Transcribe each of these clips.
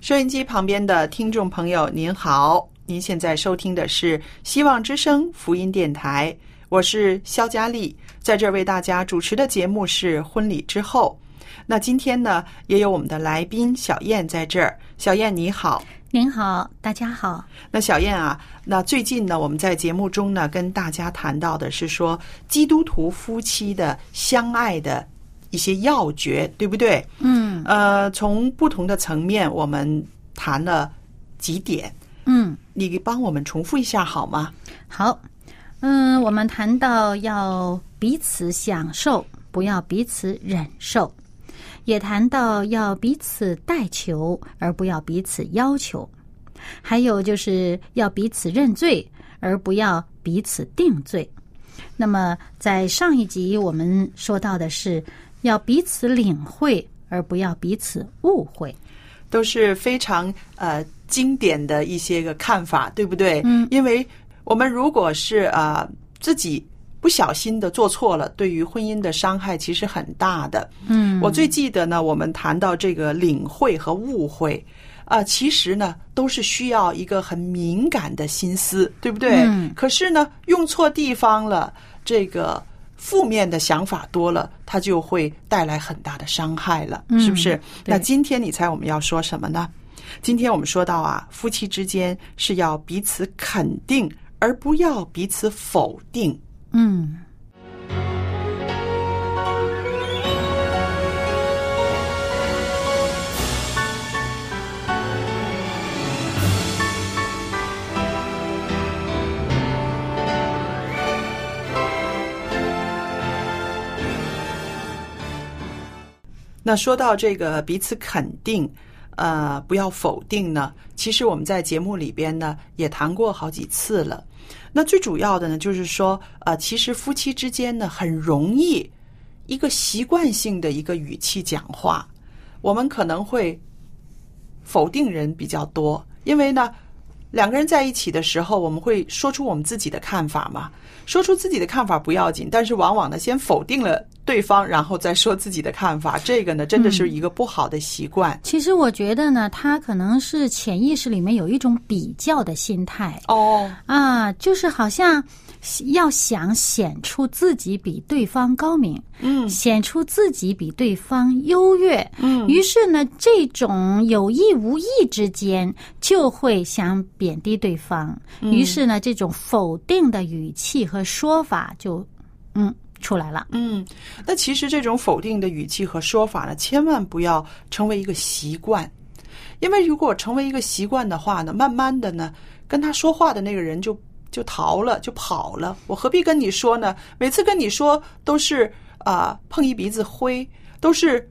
收音机旁边的听众朋友，您好！您现在收听的是希望之声福音电台，我是肖佳丽，在这儿为大家主持的节目是婚礼之后。那今天呢，也有我们的来宾小燕在这儿。小燕你好，您好，大家好。那小燕啊，那最近呢，我们在节目中呢，跟大家谈到的是说基督徒夫妻的相爱的。一些要诀，对不对？嗯。呃，从不同的层面，我们谈了几点。嗯。你帮我们重复一下好吗？好。嗯，我们谈到要彼此享受，不要彼此忍受；也谈到要彼此代求，而不要彼此要求；还有就是要彼此认罪，而不要彼此定罪。那么，在上一集我们说到的是。要彼此领会，而不要彼此误会，都是非常呃经典的一些个看法，对不对？嗯，因为我们如果是呃自己不小心的做错了，对于婚姻的伤害其实很大的。嗯，我最记得呢，我们谈到这个领会和误会啊，其实呢都是需要一个很敏感的心思，对不对？嗯，可是呢用错地方了，这个。负面的想法多了，它就会带来很大的伤害了，是不是？那今天你猜我们要说什么呢？今天我们说到啊，夫妻之间是要彼此肯定，而不要彼此否定。嗯。那说到这个彼此肯定，呃，不要否定呢。其实我们在节目里边呢也谈过好几次了。那最主要的呢，就是说，呃，其实夫妻之间呢很容易一个习惯性的一个语气讲话，我们可能会否定人比较多，因为呢两个人在一起的时候，我们会说出我们自己的看法嘛。说出自己的看法不要紧，但是往往呢先否定了。对方，然后再说自己的看法，这个呢，真的是一个不好的习惯。其实我觉得呢，他可能是潜意识里面有一种比较的心态。哦，啊，就是好像要想显出自己比对方高明，嗯，显出自己比对方优越，嗯，于是呢，这种有意无意之间就会想贬低对方，于是呢，这种否定的语气和说法就，嗯。出来了，嗯，那其实这种否定的语气和说法呢，千万不要成为一个习惯，因为如果成为一个习惯的话呢，慢慢的呢，跟他说话的那个人就就逃了，就跑了。我何必跟你说呢？每次跟你说都是啊碰一鼻子灰，都是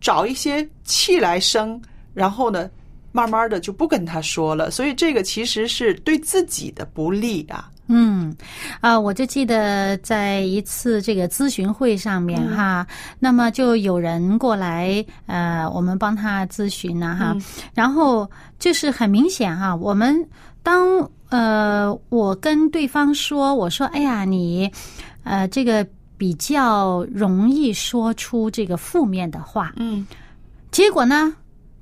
找一些气来生，然后呢，慢慢的就不跟他说了。所以这个其实是对自己的不利啊。嗯，啊，我就记得在一次这个咨询会上面哈，那么就有人过来，呃，我们帮他咨询呢哈，然后就是很明显哈，我们当呃我跟对方说，我说，哎呀，你呃这个比较容易说出这个负面的话，嗯。结果呢，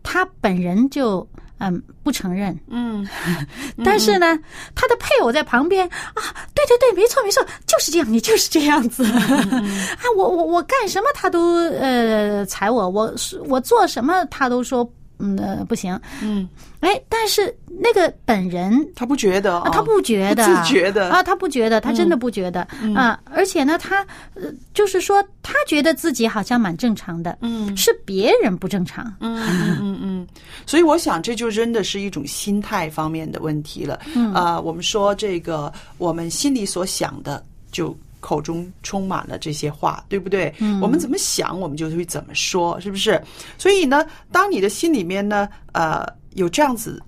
他本人就嗯不承认，嗯 但是呢，他的配偶在旁边啊，对对对，没错没错，就是这样，你 就是这样子。啊，我我我干什么他都呃踩我，我我做什么他都说嗯、呃、不行，嗯，哎，但是那个本人他不觉得、啊，他不觉得，不自觉的啊，他不觉得，他真的不觉得、啊，而且呢，他呃，就是说，他觉得自己好像蛮正常的，嗯。是别人不正常，嗯嗯嗯嗯，所以我想这就真的是一种心态方面的问题了。嗯。啊、我们说这个我们心里所想的就。口中充满了这些话，对不对？嗯，我们怎么想，我们就会怎么说，是不是？所以呢，当你的心里面呢，呃，有这样子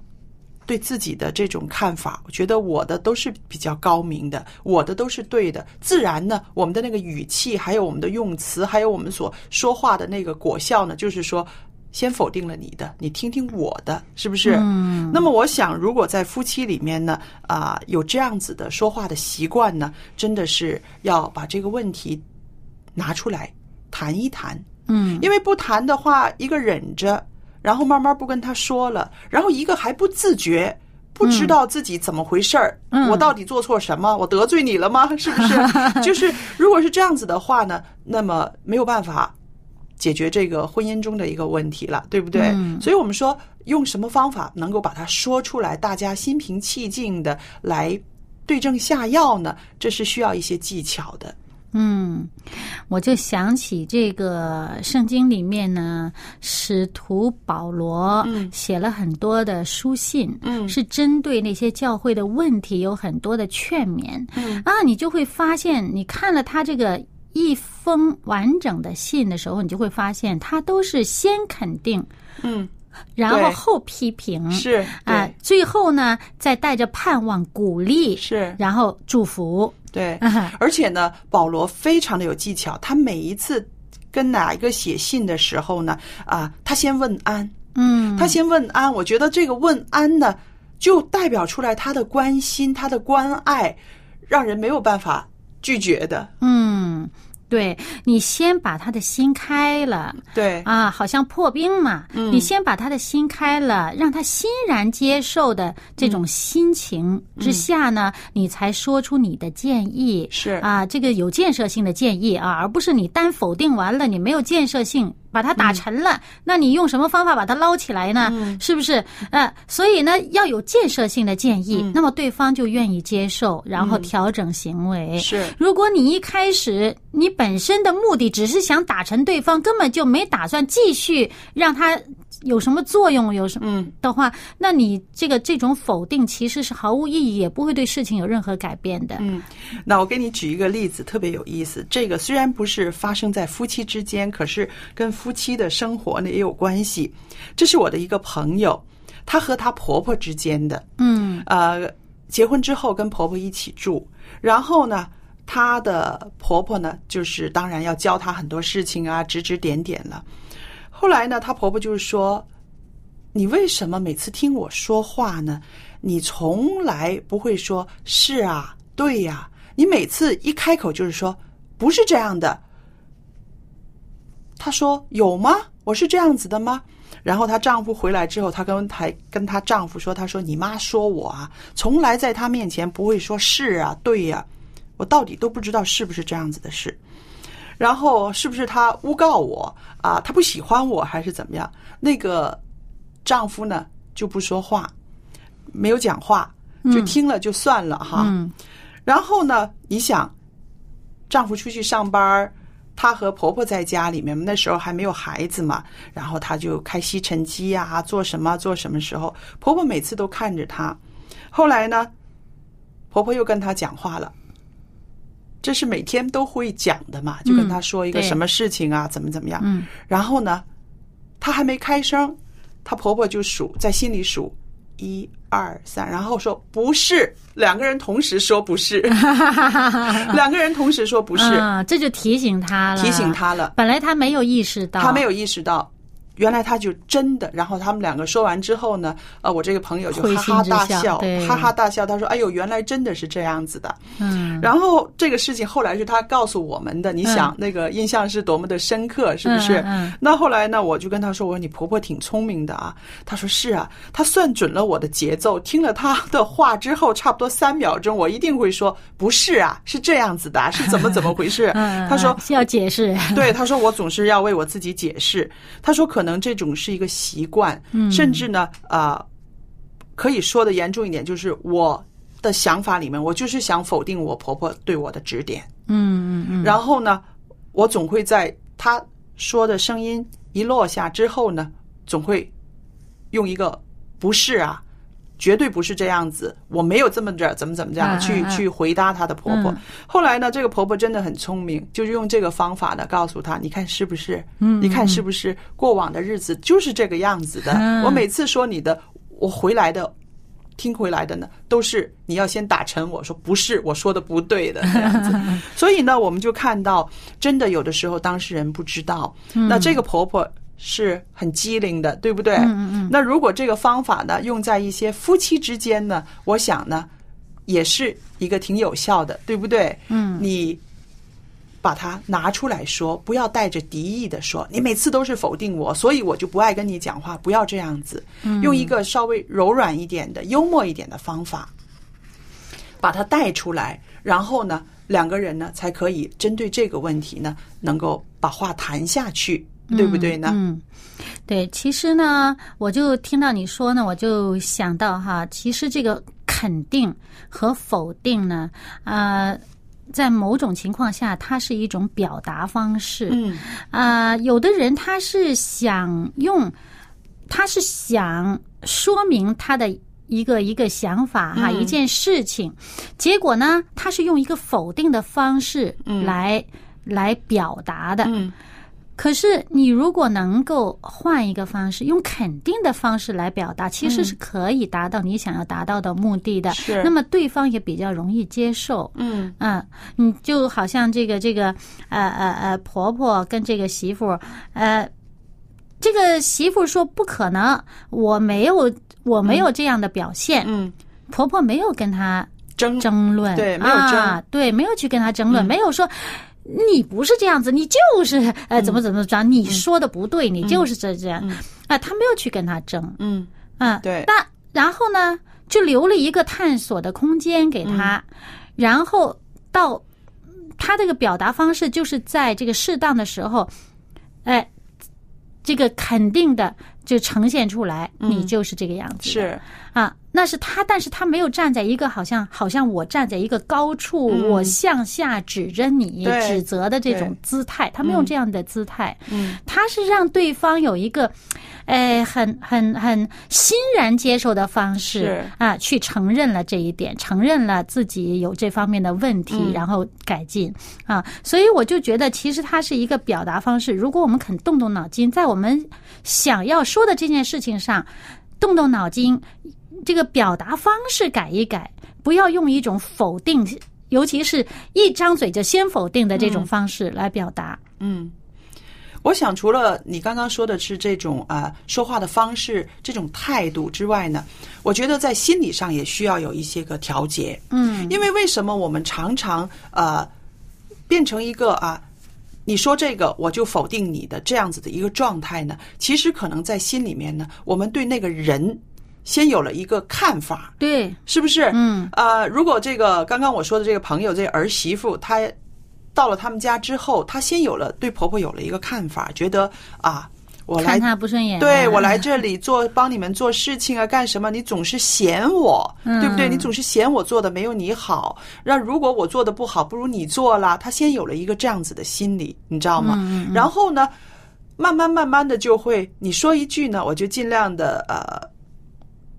对自己的这种看法，我觉得我的都是比较高明的，我的都是对的。自然呢，我们的那个语气，还有我们的用词，还有我们所说话的那个果效呢，就是说。先否定了你的，你听听我的，是不是？嗯。那么我想，如果在夫妻里面呢，啊、有这样子的说话的习惯呢，真的是要把这个问题拿出来谈一谈。嗯，因为不谈的话，一个忍着，然后慢慢不跟他说了，然后一个还不自觉。不知道自己怎么回事儿，嗯我到底做错什么？我得罪你了吗？是不是？就是如果是这样子的话呢，那么没有办法解决这个婚姻中的一个问题了，对不对？嗯所以我们说用什么方法能够把它说出来，大家心平气静的来对症下药呢？这是需要一些技巧的。嗯，我就想起这个圣经里面呢，使徒保罗嗯写了很多的书信，嗯是针对那些教会的问题有很多的劝勉。嗯啊，你就会发现，你看了他这个一封完整的信的时候，你就会发现，他都是先肯定，嗯，然后后批评，是啊对，最后呢，再带着盼望、鼓励，是然后祝福。对。啊而且呢，保罗非常的有技巧，他每一次跟哪一个写信的时候呢，啊，他先问安，嗯，他先问安。我觉得这个问安呢，就代表出来他的关心，他的关爱，让人没有办法拒绝的。嗯，对你先把他的心开了。对，啊，好像破冰嘛，嗯。你先把他的心开了，让他欣然接受的这种心情之下呢，你才说出你的建议，是。啊，这个有建设性的建议啊，而不是你单否定完了，你没有建设性，把它打沉了，那你用什么方法把它捞起来呢？是不是？呃，所以呢，要有建设性的建议，那么对方就愿意接受，然后调整行为。是如果你一开始你本身的目的只是想打沉对方，根本就没打算继续让他有什么作用，有什么嗯的话，那你这个这种否定其实是毫无意义，也不会对事情有任何改变的。嗯，那我给你举一个例子，特别有意思。这个虽然不是发生在夫妻之间，可是跟夫妻的生活呢也有关系。这是我的一个朋友，她和她婆婆之间的，嗯呃，结婚之后跟婆婆一起住，然后呢，她的婆婆呢，就是当然要教她很多事情啊，指指点点了。后来呢，她婆婆就是说：“你为什么每次听我说话呢？你从来不会说是啊，对呀、你每次一开口就是说不是这样的。”她说：“有吗？我是这样子的吗？”然后她丈夫回来之后，她跟还跟她丈夫说：“她说你妈说我啊，从来在她面前不会说是啊，对呀、我到底都不知道是不是这样子的事。然后是不是她诬告我啊？她不喜欢我还是怎么样？那个丈夫呢就不说话，没有讲话，就听了就算了哈。嗯然后呢，你想，丈夫出去上班儿，她和婆婆在家里面，那时候还没有孩子嘛，然后她就开吸尘机呀、做什么做什么时候，婆婆每次都看着她。后来呢，婆婆又跟她讲话了。这是每天都会讲的嘛，就跟她说一个什么事情啊，怎么怎么样。嗯。然后呢，她还没开声，她婆婆就数在心里数一二三，然后说不是，两个人同时说不是，两个人同时说不是，啊，这就提醒他了，提醒他了。本来他没有意识到，他没有意识到，原来他就真的。然后他们两个说完之后呢，呃，我这个朋友就哈哈大笑，哈哈大笑。他说：“哎呦，原来真的是这样子的。”嗯。然后这个事情后来是他告诉我们的，你想那个印象是多么的深刻，是不是？嗯。那后来呢，我就跟他说：“我说你婆婆挺聪明的啊。”他说：“是啊，她算准了我的节奏。听了他的话之后，差不多三秒钟，我一定会说不是啊，是这样子的，是怎么怎么回事？” 他说：“要解释。”对，他说：“我总是要为我自己解释。”他说：“可能这种是一个习惯，甚至呢，啊，可以说的严重一点，就是我的想法里面，我就是想否定我婆婆对我的指点。嗯嗯嗯。然后呢，我总会在她说的声音一落下之后呢，总会用一个不是啊，绝对不是这样子，我没有这么着，怎么怎么这样去去回答她的婆婆。后来呢，这个婆婆真的很聪明，就是用这个方法呢，告诉她，你看是不是？嗯，你看是不是？过往的日子就是这个样子的。我每次说你的，我回来的。听回来的呢，都是你要先打沉我说不是我说的不对的这样子，所以呢，我们就看到真的有的时候当事人不知道，那这个婆婆是很机灵的，对不对？嗯嗯。那如果这个方法呢用在一些夫妻之间呢，我想呢也是一个挺有效的，对不对？嗯，你。把它拿出来说，不要带着敌意的说。你每次都是否定我，所以我就不爱跟你讲话。不要这样子，用一个稍微柔软一点的、幽默一点的方法，把它带出来。然后呢，两个人呢才可以针对这个问题呢，能够把话谈下去，对不对呢？嗯，对。其实呢，我就听到你说呢，我就想到哈，其实这个肯定和否定呢，啊。在某种情况下，它是一种表达方式。嗯，啊，有的人他是想用，他是想说明他的一个一个想法哈，一件事情，结果呢，他是用一个否定的方式来来表达的。嗯。可是，你如果能够换一个方式，用肯定的方式来表达，其实是可以达到你想要达到的目的的。是，那么对方也比较容易接受。嗯嗯，你就好像这个这个呃呃呃婆婆跟这个媳妇，呃，这个媳妇说不可能，我没有我没有这样的表现。嗯，婆婆没有跟她争争论，对，没有争，啊对，没有去跟她争论，没有说。你不是这样子，你就是呃怎么怎么着？你说的不对，你就是这这样啊！他没有去跟他争，嗯。啊，对。那然后呢，就留了一个探索的空间给他，然后到他这个表达方式，就是在这个适当的时候，哎，这个肯定的就呈现出来，你就是这个样子，是啊。那是他，但是他没有站在一个好像好像我站在一个高处，我向下指着你指责的这种姿态，他没有这样的姿态。嗯，他是让对方有一个，哎，很很很欣然接受的方式啊，去承认了这一点，承认了自己有这方面的问题，然后改进啊。所以我就觉得，其实它是一个表达方式。如果我们肯动动脑筋，在我们想要说的这件事情上动动脑筋。这个表达方式改一改，不要用一种否定，尤其是一张嘴就先否定的这种方式来表达。嗯，我想除了你刚刚说的是这种啊说话的方式、这种态度之外呢，我觉得在心理上也需要有一些个调节。嗯，因为为什么我们常常呃变成一个啊你说这个我就否定你的这样子的一个状态呢？其实可能在心里面呢，我们对那个人。先有了一个看法，对，是不是？嗯，呃，如果这个刚刚我说的这个朋友，这儿媳妇，她到了他们家之后，她先有了对婆婆有了一个看法，觉得啊，我来看她不顺眼，对我来这里做帮你们做事情啊，干什么？你总是嫌我，对不对？你总是嫌我做的没有你好。那如果我做的不好，不如你做了，她先有了一个这样子的心理，你知道吗？然后呢，慢慢慢慢的就会，你说一句呢，我就尽量的呃。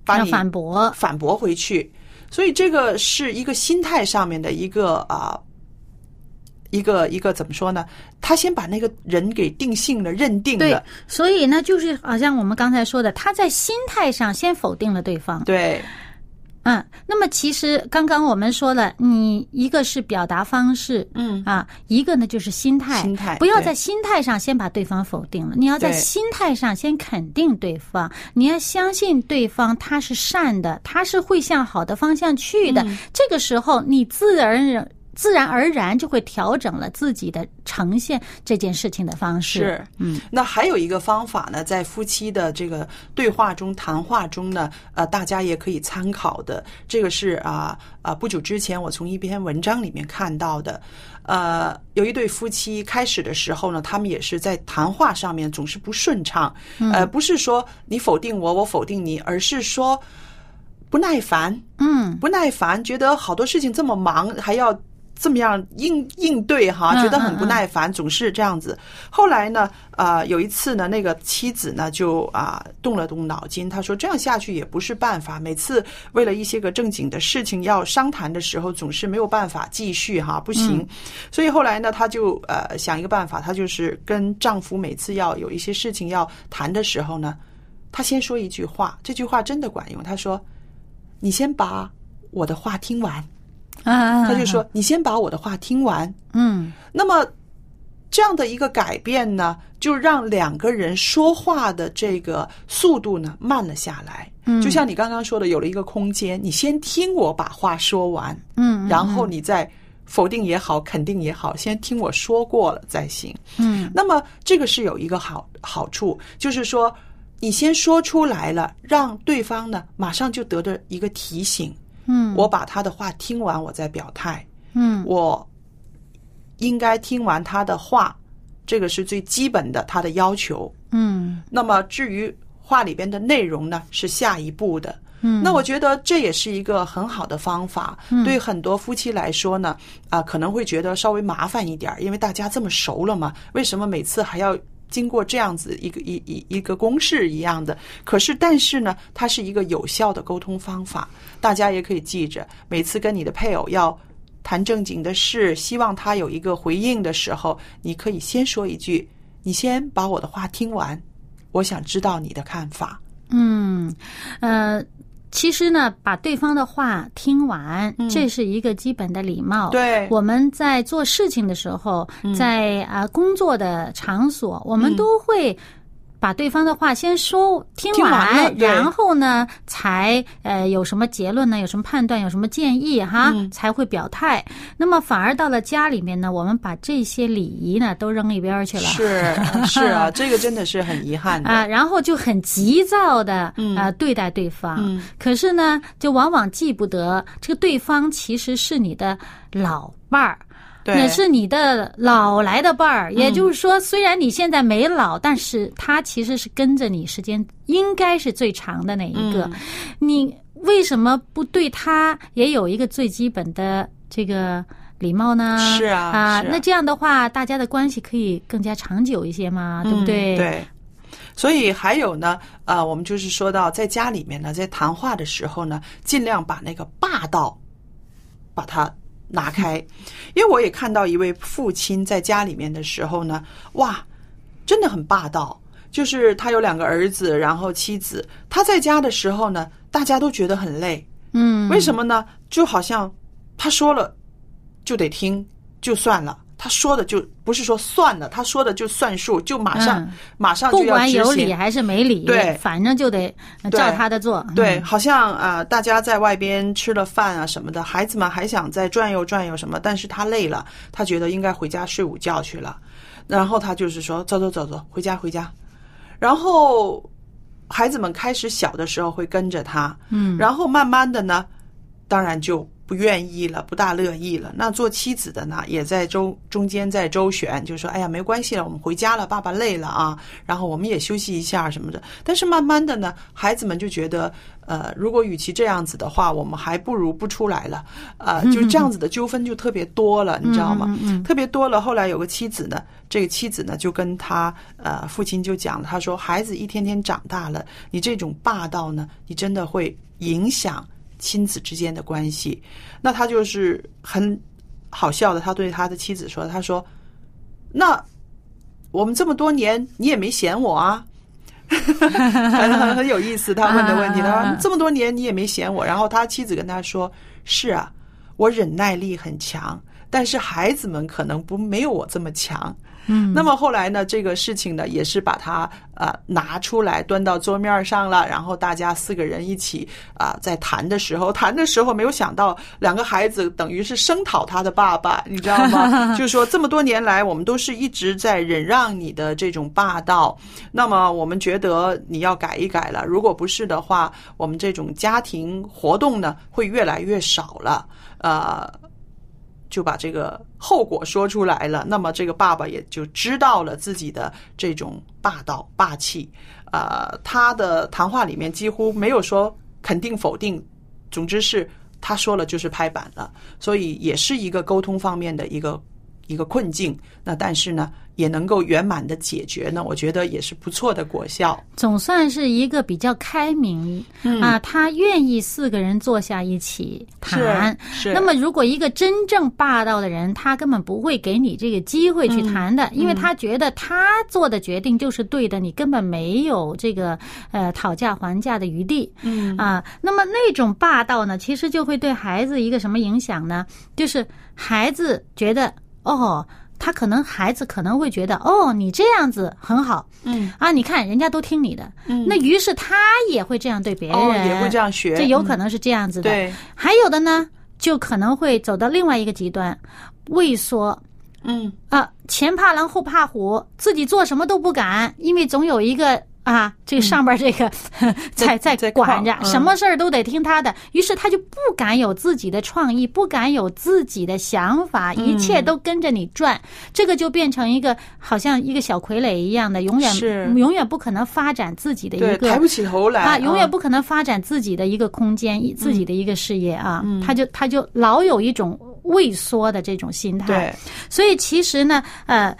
把你反驳反驳回去，所以这个是一个心态上面的一个啊一个一个怎么说呢？他先把那个人给定性了、认定对了，，所以呢，就是好像我们刚才说的，他在心态上先否定了对方。对嗯，那么其实刚刚我们说了，你一个是表达方式，嗯。啊，一个呢就是心态，心态不要在心态上先把对方否定了，你要在心态上先肯定对方，你要相信对方他是善的，他是会向好的方向去的，嗯。这个时候你自然而然。自然而然就会调整了自己的呈现这件事情的方式。是，嗯，那还有一个方法呢，在夫妻的这个对话中、谈话中呢，呃，大家也可以参考的。这个是啊啊、不久之前我从一篇文章里面看到的。呃，有一对夫妻开始的时候呢，他们也是在谈话上面总是不顺畅。嗯呃，不是说你否定我，我否定你，而是说不耐烦。嗯，不耐烦，觉得好多事情这么忙，还要这么样应应对哈，嗯觉得很不耐烦，总是这样子。后来呢，啊，有一次呢，那个妻子呢就啊动了动脑筋，她说这样下去也不是办法，每次为了一些个正经的事情要商谈的时候，总是没有办法继续哈，不行。所以后来呢，她就呃想一个办法，她就是跟丈夫每次要有一些事情要谈的时候呢，她先说一句话，这句话真的管用，她说。你先把我的话听完。啊，他就说：“你先把我的话听完。嗯，”那么这样的一个改变呢，就让两个人说话的这个速度呢慢了下来。嗯就像你刚刚说的，有了一个空间，你先听我把话说完，嗯，然后你再否定也好，肯定也好，先听我说过了再行。嗯那么这个是有一个好好处，就是说你先说出来了，让对方呢马上就得到一个提醒。嗯，我把他的话听完，我再表态。嗯我应该听完他的话，这个是最基本的他的要求。嗯那么至于话里边的内容呢，是下一步的。嗯，那我觉得这也是一个很好的方法。对很多夫妻来说呢，啊、可能会觉得稍微麻烦一点，因为大家这么熟了嘛，为什么每次还要经过这样子一个一一一个公式一样的？可是，但是呢，它是一个有效的沟通方法，大家也可以记着，每次跟你的配偶要。谈正经的事，希望他有一个回应的时候，你可以先说一句：“你先把我的话听完，我想知道你的看法。嗯，呃，其实呢，把对方的话听完，这是一个基本的礼貌。嗯对嗯我们在做事情的时候，在啊、工作的场所，我们都会。把对方的话先说听听完然后呢，才呃有什么结论呢？有什么判断？有什么建议哈？嗯才会表态。那么反而到了家里面呢，我们把这些礼仪呢都扔一边儿去了。是 是啊，这个真的是很遗憾的。啊，然后就很急躁的啊对待对方，嗯可是呢，就往往记不得这个对方其实是你的老伴儿。对嗯也是你的老来的伴儿，也就是说，虽然你现在没老，但是他其实是跟着你时间应该是最长的那一个。嗯你为什么不对他也有一个最基本的这个礼貌呢？是啊啊，啊那这样的话，大家的关系可以更加长久一些嘛，对不对？嗯对。所以还有呢，呃，我们就是说到在家里面呢，在谈话的时候呢，尽量把那个霸道把它拿开，因为我也看到一位父亲在家里面的时候呢，哇，真的很霸道。就是他有两个儿子，然后妻子，他在家的时候呢，大家都觉得很累，嗯，为什么呢？就好像他说了就得听，就算了。他说的就不是说算了，他说的就算数，就马上、嗯。马上就不管有理。还是没理，对。反正就得呃照他的做。对，嗯，好像啊、呃大家在外边吃了饭啊什么的，孩子们还想再转悠转悠什么，但是他累了，他觉得应该回家睡午觉去了，然后他就是说走走走走，回家回家，然后孩子们开始小的时候会跟着他，嗯，然后慢慢的呢，当然就不愿意了，不大乐意了。那做妻子的呢，也在周中间在周旋，就说：“哎呀，没关系了，我们回家了，爸爸累了啊，然后我们也休息一下什么的。”但是慢慢的呢，孩子们就觉得，呃，如果与其这样子的话，我们还不如不出来了，呃，就这样子的纠纷就特别多了，你知道吗？特别多了。后来有个妻子呢，这个妻子呢就跟他呃父亲就讲了，他说孩子一天天长大了，你这种霸道呢，你真的会影响亲子之间的关系。那他就是很好笑的，他对他的妻子说：“他说，那我们这么多年你也没嫌我啊。”很很很有意思，他问的问题，他说：“这么多年你也没嫌我。”然后他妻子跟他说：“是啊，我忍耐力很强，但是孩子们可能不没有我这么强。”嗯，那么后来呢，这个事情呢，也是把它呃拿出来端到桌面上了，然后大家四个人一起啊、在谈的时候，谈的时候没有想到两个孩子等于是声讨他的爸爸，你知道吗？就是说这么多年来，我们都是一直在忍让你的这种霸道，那么我们觉得你要改一改了，如果不是的话，我们这种家庭活动呢会越来越少了，呃。就把这个后果说出来了，那么这个爸爸也就知道了自己的这种霸道霸气。呃，他的谈话里面几乎没有说肯定否定，总之是他说了就是拍板了，所以也是一个沟通方面的一个一个困境。那但是呢，也能够圆满的解决呢，我觉得也是不错的果效。总算是一个比较开明、嗯啊，他愿意四个人坐下一起谈。是那么，如果一个真正霸道的人，他根本不会给你这个机会去谈的，因为他觉得他做的决定就是对的，你根本没有这个呃讨价还价的余地。嗯啊，那么那种霸道呢，其实就会对孩子一个什么影响呢？就是孩子觉得哦。他可能孩子可能会觉得哦，你这样子很好，嗯。啊，你看人家都听你的，嗯。那于是他也会这样对别人，哦也会这样学。这有可能是这样子的。对，还有的呢，就可能会走到另外一个极端，畏缩。嗯。啊，前怕狼后怕虎，自己做什么都不敢，因为总有一个。啊，这个上边这个、在在在管着，嗯什么事儿都得听他的，于是他就不敢有自己的创意，不敢有自己的想法，一切嗯。都跟着你转，这个就变成一个好像一个小傀儡一样的，永远是。永远不可能发展自己的，一个抬不起头来啊，永远嗯。不可能发展自己的一个空间，一自己的一个事业啊，他就他就老有一种畏缩的这种心态。对，所以其实呢，呃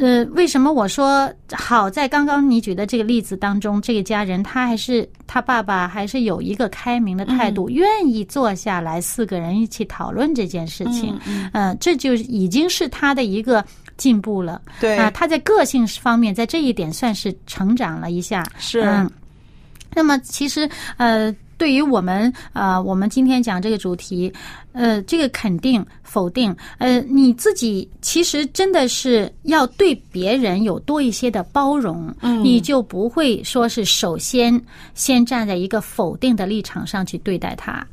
呃，为什么我说好在刚刚你举的这个例子当中，这个家人他还是他爸爸还是有一个开明的态嗯。度，愿意坐下来四个人一起讨论这件事情，嗯。呃，这就已经是他的一个进步了。对。啊、他在个性方面在这一点算是成长了一下。是。嗯，那么其实呃，对于我们呃，我们今天讲这个主题，呃，这个肯定否定，呃，你自己其实真的是要对别人有多一些的包容，嗯你就不会说是首先先站在一个否定的立场上去对待他。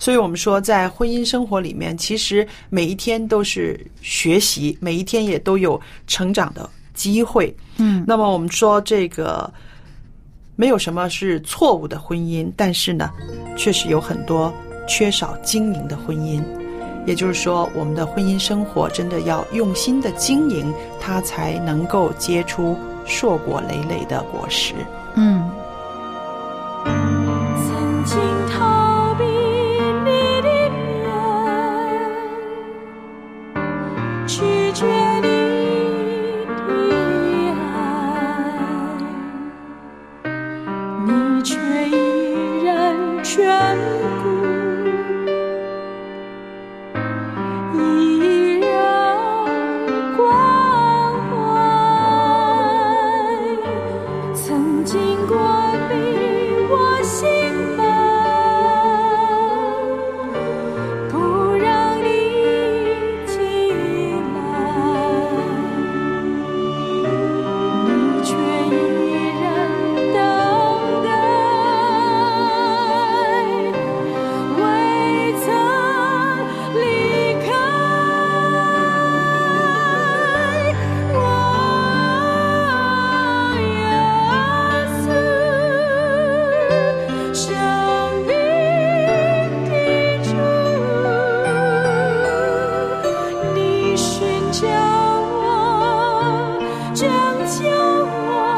所以我们说，在婚姻生活里面，其实每一天都是学习，每一天也都有成长的机会。嗯，那么我们说，这个没有什么是错误的婚姻，但是呢，确实有很多缺少经营的婚姻。也就是说，我们的婚姻生活真的要用心的经营，它才能够结出硕果累累的果实。嗯。aku 有我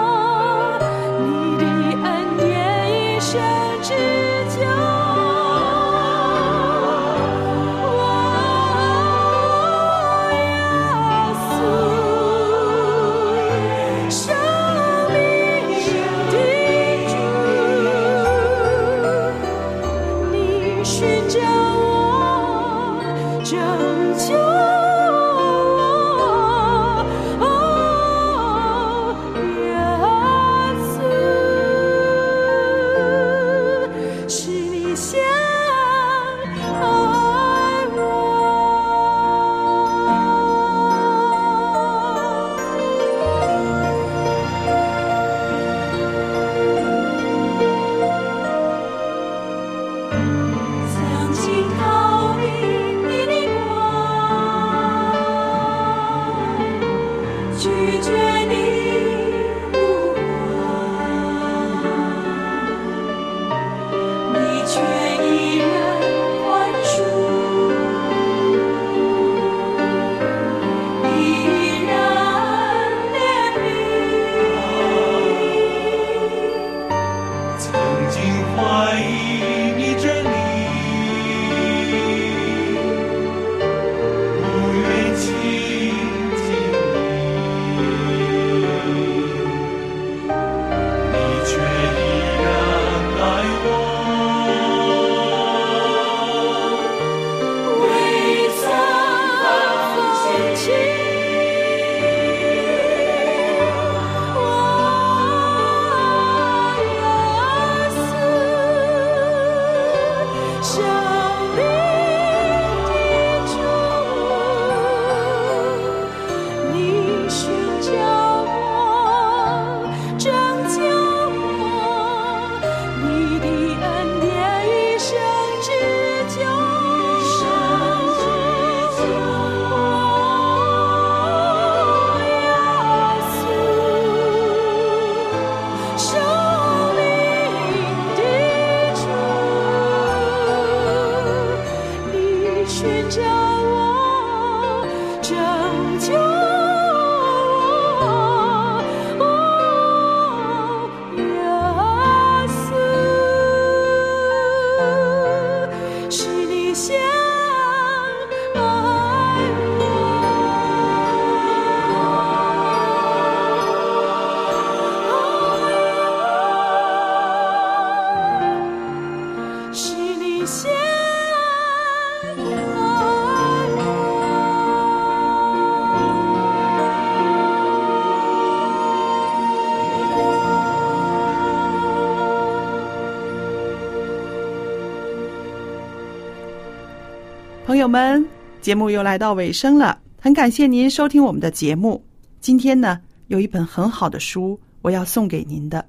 友们，节目又来到尾声了，很感谢您收听我们的节目。今天呢，有一本很好的书，我要送给您的。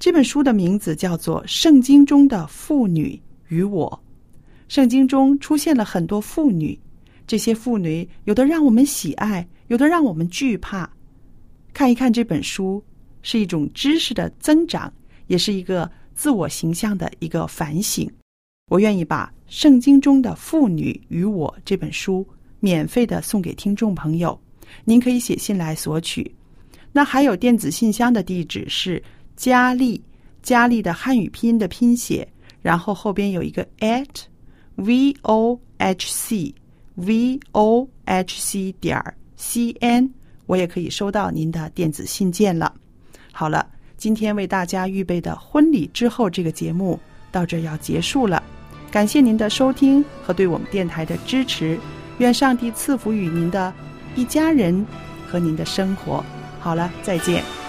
这本书的名字叫做《圣经中的妇女与我》。圣经中出现了很多妇女，这些妇女有的让我们喜爱，有的让我们惧怕。看一看这本书，是一种知识的增长，也是一个自我形象的一个反省。我愿意把《圣经中的妇女与我》这本书免费的送给听众朋友，您可以写信来索取。那还有电子信箱的地址是佳丽，佳丽的汉语拼音的拼写，然后后边有一个 at v o h c v o h c 点 c n，我也可以收到您的电子信件了。好了，今天为大家预备的婚礼之后这个节目到这要结束了。感谢您的收听和对我们电台的支持，愿上帝赐福与您的一家人和您的生活。好了，再见。